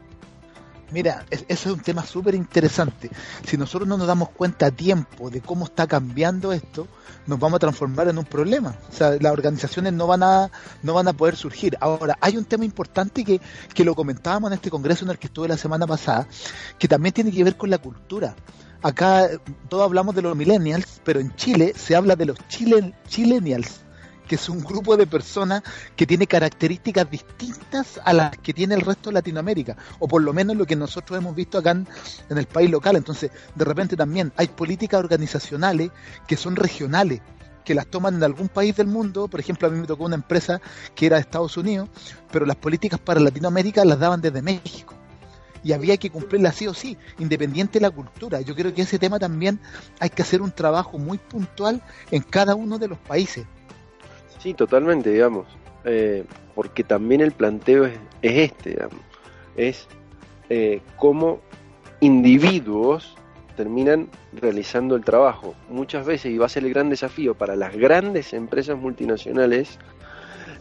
S8: Mira, es- eso es un tema súper interesante. Si nosotros no nos damos cuenta a tiempo de cómo está cambiando esto, nos vamos a transformar en un problema. O sea, las organizaciones no van a, no van a poder surgir. Ahora, hay un tema importante que, que lo comentábamos en este congreso en el que estuve la semana pasada, que también tiene que ver con la cultura. Acá eh, todos hablamos de los millennials, pero en Chile se habla de los chile, chilenials, que es un grupo de personas que tiene características distintas a las que tiene el resto de Latinoamérica, o por lo menos lo que nosotros hemos visto acá en, el país local. Entonces, de repente también hay políticas organizacionales que son regionales. que las toman en algún país del mundo. Por ejemplo, a mí me tocó una empresa que era de Estados Unidos, pero las políticas para Latinoamérica las daban desde México. Y había que cumplirlas sí o sí, independiente de la cultura. Yo creo que ese tema también hay que hacer un trabajo muy puntual en cada uno de los países.
S10: Sí, totalmente, digamos. Eh, porque también el planteo es, es este, digamos. Es eh, cómo individuos terminan realizando el trabajo. Muchas veces, y va a ser el gran desafío para las grandes empresas multinacionales,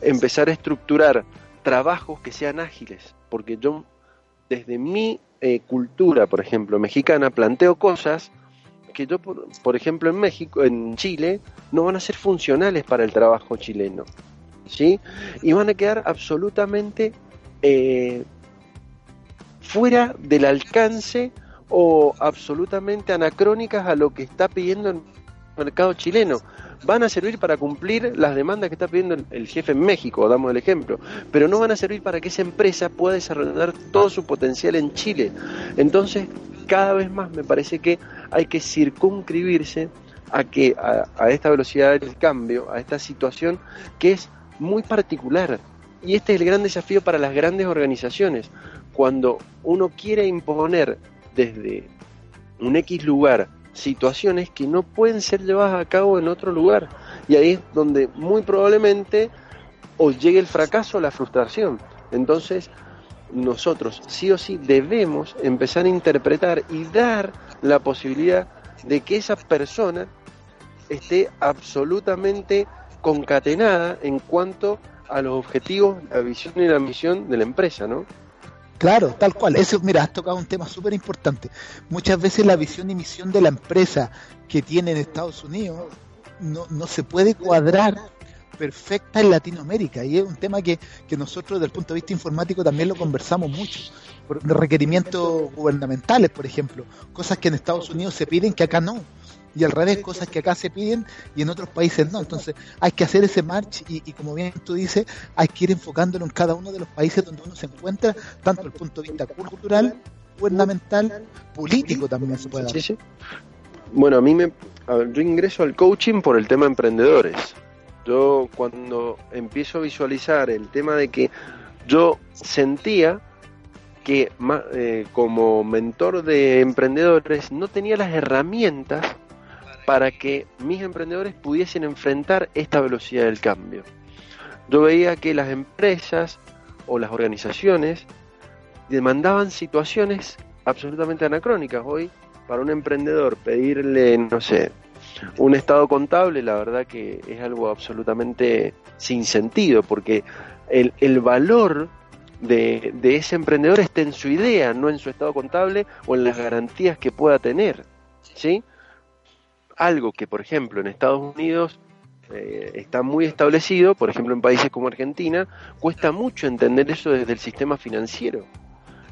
S10: empezar a estructurar trabajos que sean ágiles. Porque yo, desde mi eh, cultura, por ejemplo, mexicana, planteo cosas que yo, por, por, ejemplo, en México, en Chile, no van a ser funcionales para el trabajo chileno. ¿Sí? Y van a quedar absolutamente eh, fuera del alcance o absolutamente anacrónicas a lo que está pidiendo el mercado chileno. Van a servir para cumplir las demandas que está pidiendo el jefe en México, damos el ejemplo, pero no van a servir para que esa empresa pueda desarrollar todo su potencial en Chile. Entonces, cada vez más me parece que hay que circunscribirse a que a, a esta velocidad del cambio, a esta situación que es muy particular. Y este es el gran desafío para las grandes organizaciones. Cuando uno quiere imponer desde un X lugar situaciones que no pueden ser llevadas a cabo en otro lugar. Y ahí es donde muy probablemente os llegue el fracaso o la frustración. Entonces, nosotros sí o sí debemos empezar a interpretar y dar la posibilidad de que esa persona esté absolutamente concatenada en cuanto a los objetivos, la visión y la misión de la empresa, ¿no?
S8: Claro, tal cual. Eso, mira, has tocado un tema súper importante. Muchas veces la visión y misión de la empresa que tiene en Estados Unidos no, no se puede cuadrar perfecta en Latinoamérica y es un tema que, que nosotros desde el punto de vista informático también lo conversamos mucho. Por requerimientos gubernamentales, por ejemplo, cosas que en Estados Unidos se piden que acá no y al revés, cosas que acá se piden y en otros países no. Entonces hay que hacer ese march y, y, como bien tú dices, hay que ir enfocándolo en cada uno de los países donde uno se encuentra, tanto desde el punto de vista cultural, gubernamental, político también se puede dar.
S10: Bueno, a mí me... Yo ingreso al coaching por el tema emprendedores. Yo cuando empiezo a visualizar el tema de que yo sentía que eh, como mentor de emprendedores no tenía las herramientas para que mis emprendedores pudiesen enfrentar esta velocidad del cambio. Yo veía que las empresas o las organizaciones demandaban situaciones absolutamente anacrónicas. Hoy, para un emprendedor pedirle, no sé, un estado contable, la verdad que es algo absolutamente sin sentido, porque el, el valor de, de, ese emprendedor está en su idea, no en su estado contable o en las garantías que pueda tener. ¿sí? Algo que, por ejemplo, en Estados Unidos eh, está muy establecido, por ejemplo, en países como Argentina, cuesta mucho entender eso desde el sistema financiero.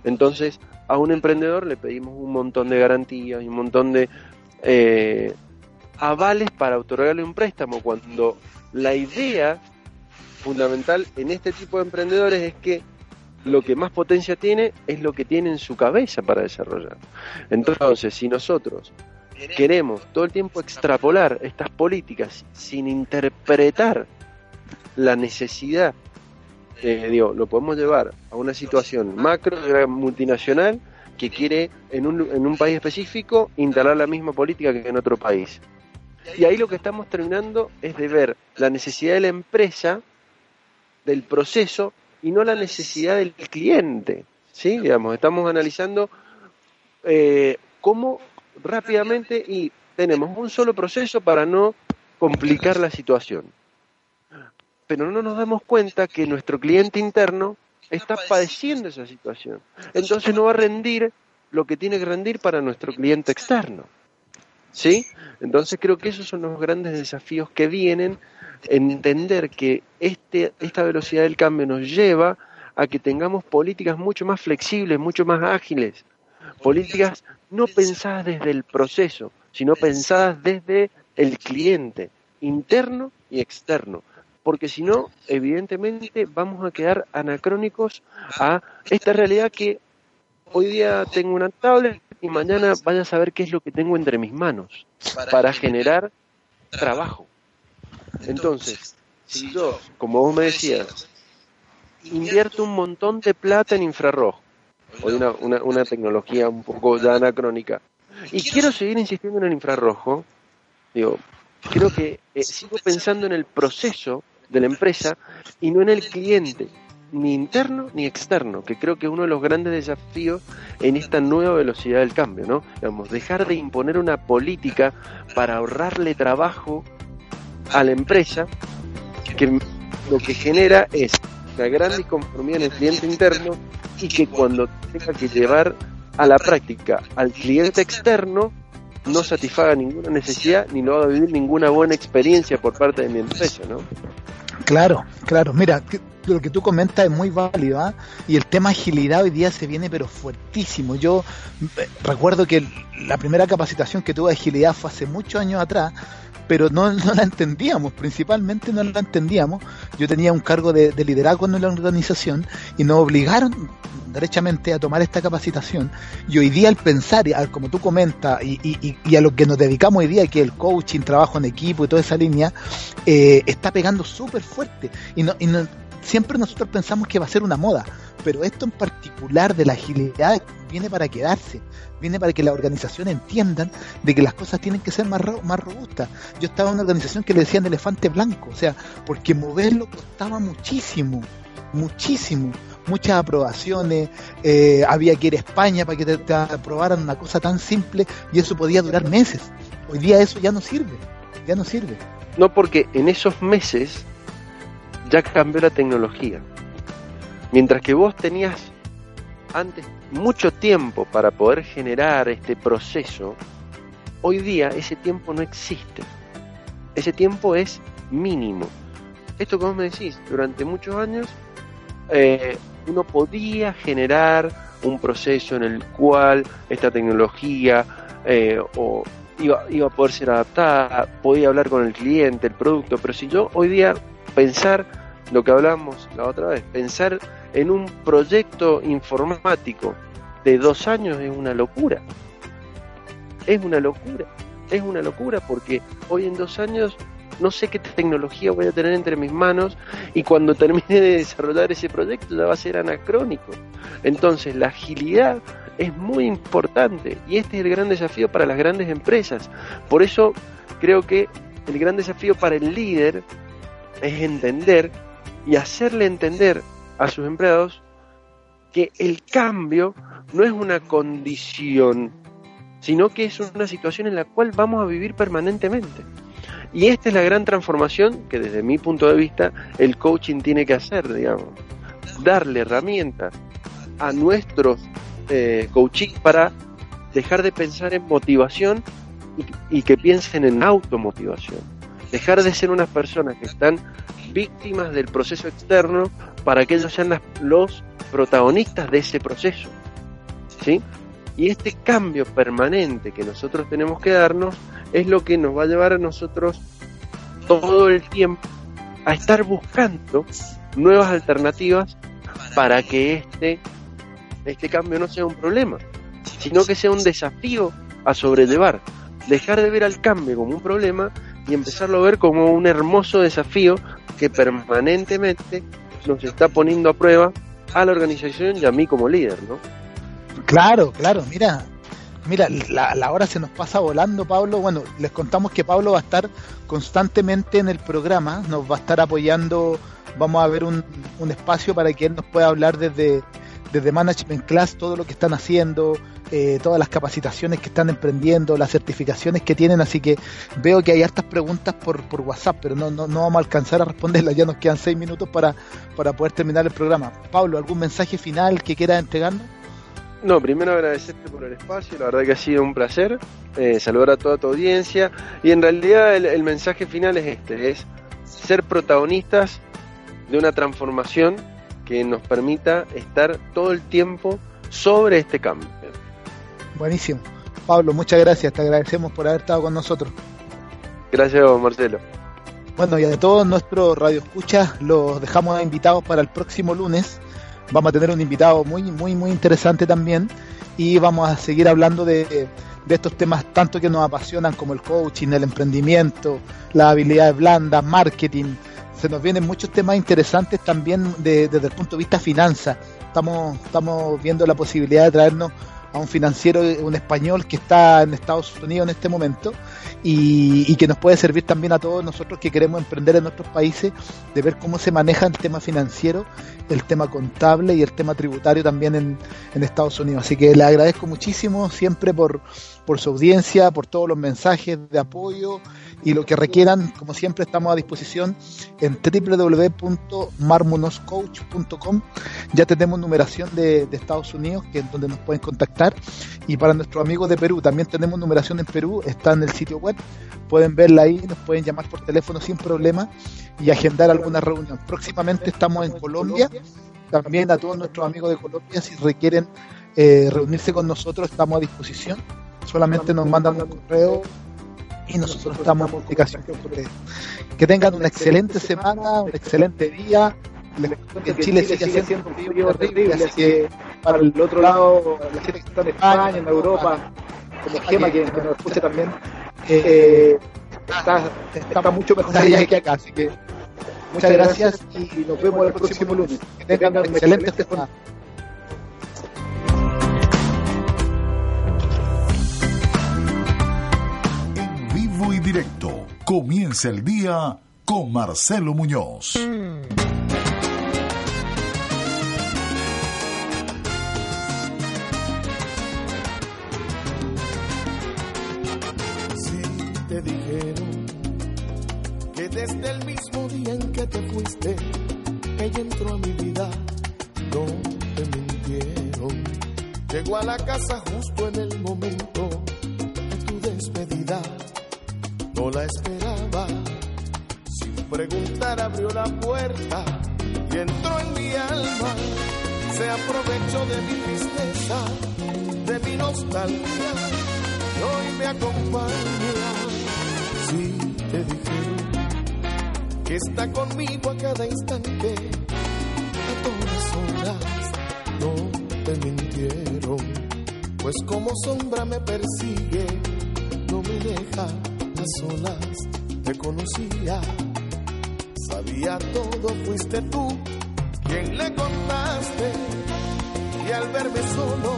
S10: Entonces, a un emprendedor le pedimos un montón de garantías y un montón de eh, avales para otorgarle un préstamo, cuando la idea fundamental en este tipo de emprendedores es que lo que más potencia tiene es lo que tiene en su cabeza para desarrollar. Entonces, si nosotros queremos todo el tiempo extrapolar estas políticas sin interpretar la necesidad, eh, digo, lo podemos llevar a una situación macro multinacional que quiere en un, en un país específico instalar la misma política que en otro país. Y ahí lo que estamos terminando es de ver la necesidad de la empresa, del proceso, y no la necesidad del cliente. ¿sí? Digamos, estamos analizando eh, cómo rápidamente y tenemos un solo proceso para no complicar la situación. Pero no nos damos cuenta que nuestro cliente interno está padeciendo esa situación. Entonces no va a rendir lo que tiene que rendir para nuestro cliente externo. ¿Sí? Entonces creo que esos son los grandes desafíos que vienen entender que este, esta velocidad del cambio nos lleva a que tengamos políticas mucho más flexibles, mucho más ágiles, políticas no pensadas desde el proceso, sino pensadas desde el cliente, interno y externo, porque si no, evidentemente vamos a quedar anacrónicos a esta realidad que hoy día tengo una tablet y mañana vaya a saber qué es lo que tengo entre mis manos para generar trabajo. Entonces, si yo, como vos me decías, invierto un montón de plata en infrarrojo, o una, una, una tecnología un poco ya anacrónica, y quiero seguir insistiendo en el infrarrojo, digo, creo que eh, sigo pensando en el proceso de la empresa y no en el cliente, ni interno ni externo, que creo que es uno de los grandes desafíos en esta nueva velocidad del cambio, ¿no? Digamos, dejar de imponer una política para ahorrarle trabajo a la empresa, que lo que genera es una gran disconformidad en el cliente interno y que cuando tenga que llevar a la práctica al cliente externo no satisfaga ninguna necesidad ni no haga vivir ninguna buena experiencia por parte de mi empresa, ¿no?
S8: Claro, claro. Mira, lo que tú comentas es muy válido, ¿ah? Y el tema agilidad hoy día se viene pero fuertísimo. Yo eh, recuerdo que la primera capacitación que tuve de agilidad fue hace muchos años atrás, pero no, no la entendíamos, principalmente no la entendíamos. Yo tenía un cargo de, liderazgo en la organización y nos obligaron derechamente a tomar esta capacitación. Y hoy día al pensar, como tú comentas, y, y, a lo que nos dedicamos hoy día, que el coaching, trabajo en equipo y toda esa línea, eh, está pegando súper fuerte. Y, no, y no, siempre nosotros pensamos que va a ser una moda, pero esto en particular de la agilidad viene para quedarse, viene para que la organización entiendan de que las cosas tienen que ser más, más robustas. Yo estaba en una organización que le decían elefante blanco, o sea, porque moverlo costaba muchísimo, muchísimo. Muchas aprobaciones, eh, había que ir a España para que te aprobaran una cosa tan simple y eso podía durar meses. Hoy día eso ya no sirve, ya no sirve.
S10: No, porque en esos meses ya cambió la tecnología. Mientras que vos tenías antes mucho tiempo para poder generar este proceso, hoy día ese tiempo no existe. Ese tiempo es mínimo. Esto vos me decís, durante muchos años eh, uno podía generar un proceso en el cual esta tecnología eh, o iba, iba a poder ser adaptada, podía hablar con el cliente, el producto, pero si yo hoy día pensar lo que hablamos la otra vez, pensar en un proyecto informático de dos años es una locura. Es una locura, es una locura porque hoy en dos años no sé qué tecnología voy a tener entre mis manos y cuando termine de desarrollar ese proyecto ya va a ser anacrónico. Entonces la agilidad es muy importante y este es el gran desafío para las grandes empresas. Por eso creo que el gran desafío para el líder es entender y hacerle entender a sus empleados que el cambio no es una condición, sino que es una situación en la cual vamos a vivir permanentemente. Y esta es la gran transformación que desde mi punto de vista el coaching tiene que hacer, digamos. Darle herramientas a nuestros eh, coaching para dejar de pensar en motivación y, y que piensen en automotivación. Dejar de ser unas personas que están víctimas del proceso externo para que ellos sean los protagonistas de ese proceso. ¿Sí? Y este cambio permanente que nosotros tenemos que darnos es lo que nos va a llevar a nosotros todo el tiempo a estar buscando nuevas alternativas para que este, este cambio no sea un problema, sino que sea un desafío a sobrellevar. Dejar de ver al cambio como un problema y empezarlo a ver como un hermoso desafío que permanentemente nos está poniendo a prueba a la organización y a mí como líder, ¿no?
S8: Claro, claro, mira, mira, la, hora se nos pasa volando, Pablo. Bueno, les contamos que Pablo va a estar constantemente en el programa, nos va a estar apoyando, vamos a ver un, un espacio para que él nos pueda hablar desde, desde Management Class, todo lo que están haciendo, eh, todas las capacitaciones que están emprendiendo, las certificaciones que tienen, así que veo que hay hartas preguntas por, por WhatsApp, pero no, no, no vamos a alcanzar a responderlas, ya nos quedan seis minutos para, para poder terminar el programa. Pablo, ¿algún mensaje final que quieras entregarnos?
S10: No, primero agradecerte por el espacio, la verdad que ha sido un placer, eh, saludar a toda tu audiencia y en realidad el, el mensaje final es este, es ser protagonistas de una transformación que nos permita estar todo el tiempo sobre este cambio.
S8: Buenísimo. Pablo, muchas gracias, te agradecemos por haber estado con nosotros.
S10: Gracias, Marcelo.
S8: Bueno, y a todos nuestros radioescuchas los dejamos invitados para el próximo lunes. Vamos a tener un invitado muy, muy, muy interesante también. y vamos a seguir hablando de, de estos temas tanto que nos apasionan como el coaching, el emprendimiento, las habilidades blandas, marketing. Se nos vienen muchos temas interesantes también de- desde el punto de vista finanzas. Estamos, estamos viendo la posibilidad de traernos a un financiero, un español que está en Estados Unidos en este momento y, y que nos puede servir también a todos nosotros que queremos emprender en nuestros países de ver cómo se maneja el tema financiero, el tema contable y el tema tributario también en, en Estados Unidos. Así que le agradezco muchísimo siempre por, por su audiencia, por todos los mensajes de apoyo y lo que requieran, como siempre estamos a disposición en www.marmonoscoach.com. Ya tenemos numeración de, de Estados Unidos, que es donde nos pueden contactar. Y para nuestros amigos de Perú, también tenemos numeración en Perú, está en el sitio web. Pueden verla ahí, nos pueden llamar por teléfono sin problema y agendar alguna reunión. Próximamente estamos en Colombia. También a todos nuestros amigos de Colombia, si requieren eh, reunirse con nosotros, estamos a disposición. Solamente nos mandan un correo y nosotros estamos en comunicación con ustedes. Que tengan una excelente semana, un excelente día. Les cuento que Chile sigue siendo un frío terrible, así que para el otro lado, la gente que está en España, en Europa, como Gema, que, que nos escucha también, eh, está, está mucho mejor allá que acá. Así que muchas gracias y nos vemos el próximo lunes. Que tengan una excelente semana.
S6: Directo. Comienza el día con Marcelo Muñoz.
S12: Si te dijeron que desde el mismo día en que te fuiste, ella entró a mi vida, no te mintieron. Llegó a la casa justo en el momento de tu despedida, no la esperaba. Sin preguntar abrió la puerta y entró en mi alma. Se aprovechó de mi tristeza, de mi nostalgia hoy me acompaña. Si te dijeron que está conmigo a cada instante, a todas horas, no te mintieron, pues como sombra me persigue, no me deja solas, te conocía, sabía todo, fuiste tú quien le contaste, y al verme solo,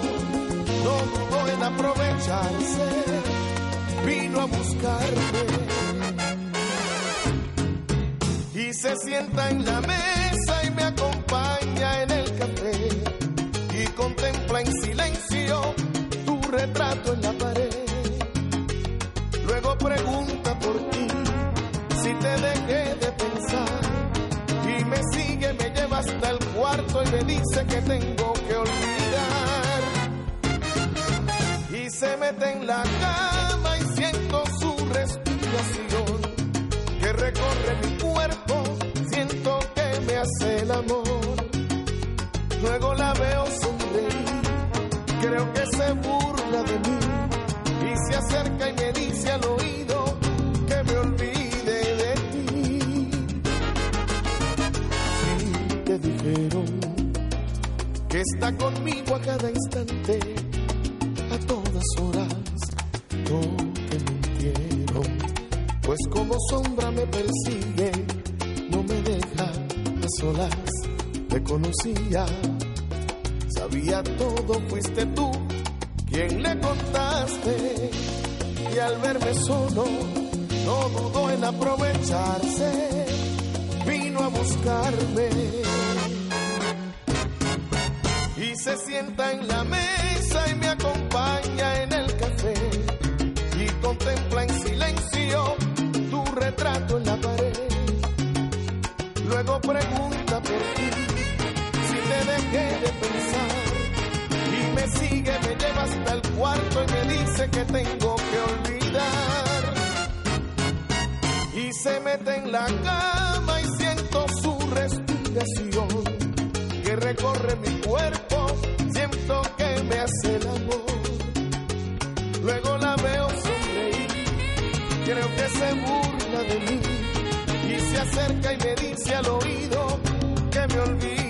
S12: no dudó en aprovecharse, vino a buscarme. Y se sienta en la mesa y me acompaña en el café. Y contempla en silencio tu retrato en la pregunta por ti si te dejé de pensar y me sigue, me lleva hasta el cuarto y me dice que tengo que olvidar y se mete en la cama y siento su respiración que recorre mi cuerpo, siento que me hace el amor. Luego la veo sonreír, creo que se burla de mí y se acerca y me dice oído que está conmigo a cada instante, a todas horas, no te mintieron pues como sombra me persigue, no me deja a solas, te conocía, sabía todo, fuiste tú quien le contaste, y al verme solo, no dudó en aprovecharse, vino a buscarme. Se sienta en la mesa y me acompaña en el café y contempla en silencio tu retrato en la pared. Luego pregunta por ti si te dejé de pensar y me sigue, me lleva hasta el cuarto y me dice que tengo que olvidar. Y se mete en la cama y siento su respiración que recorre mi cuerpo, se burla de mí y se acerca y me dice al oído que me olvide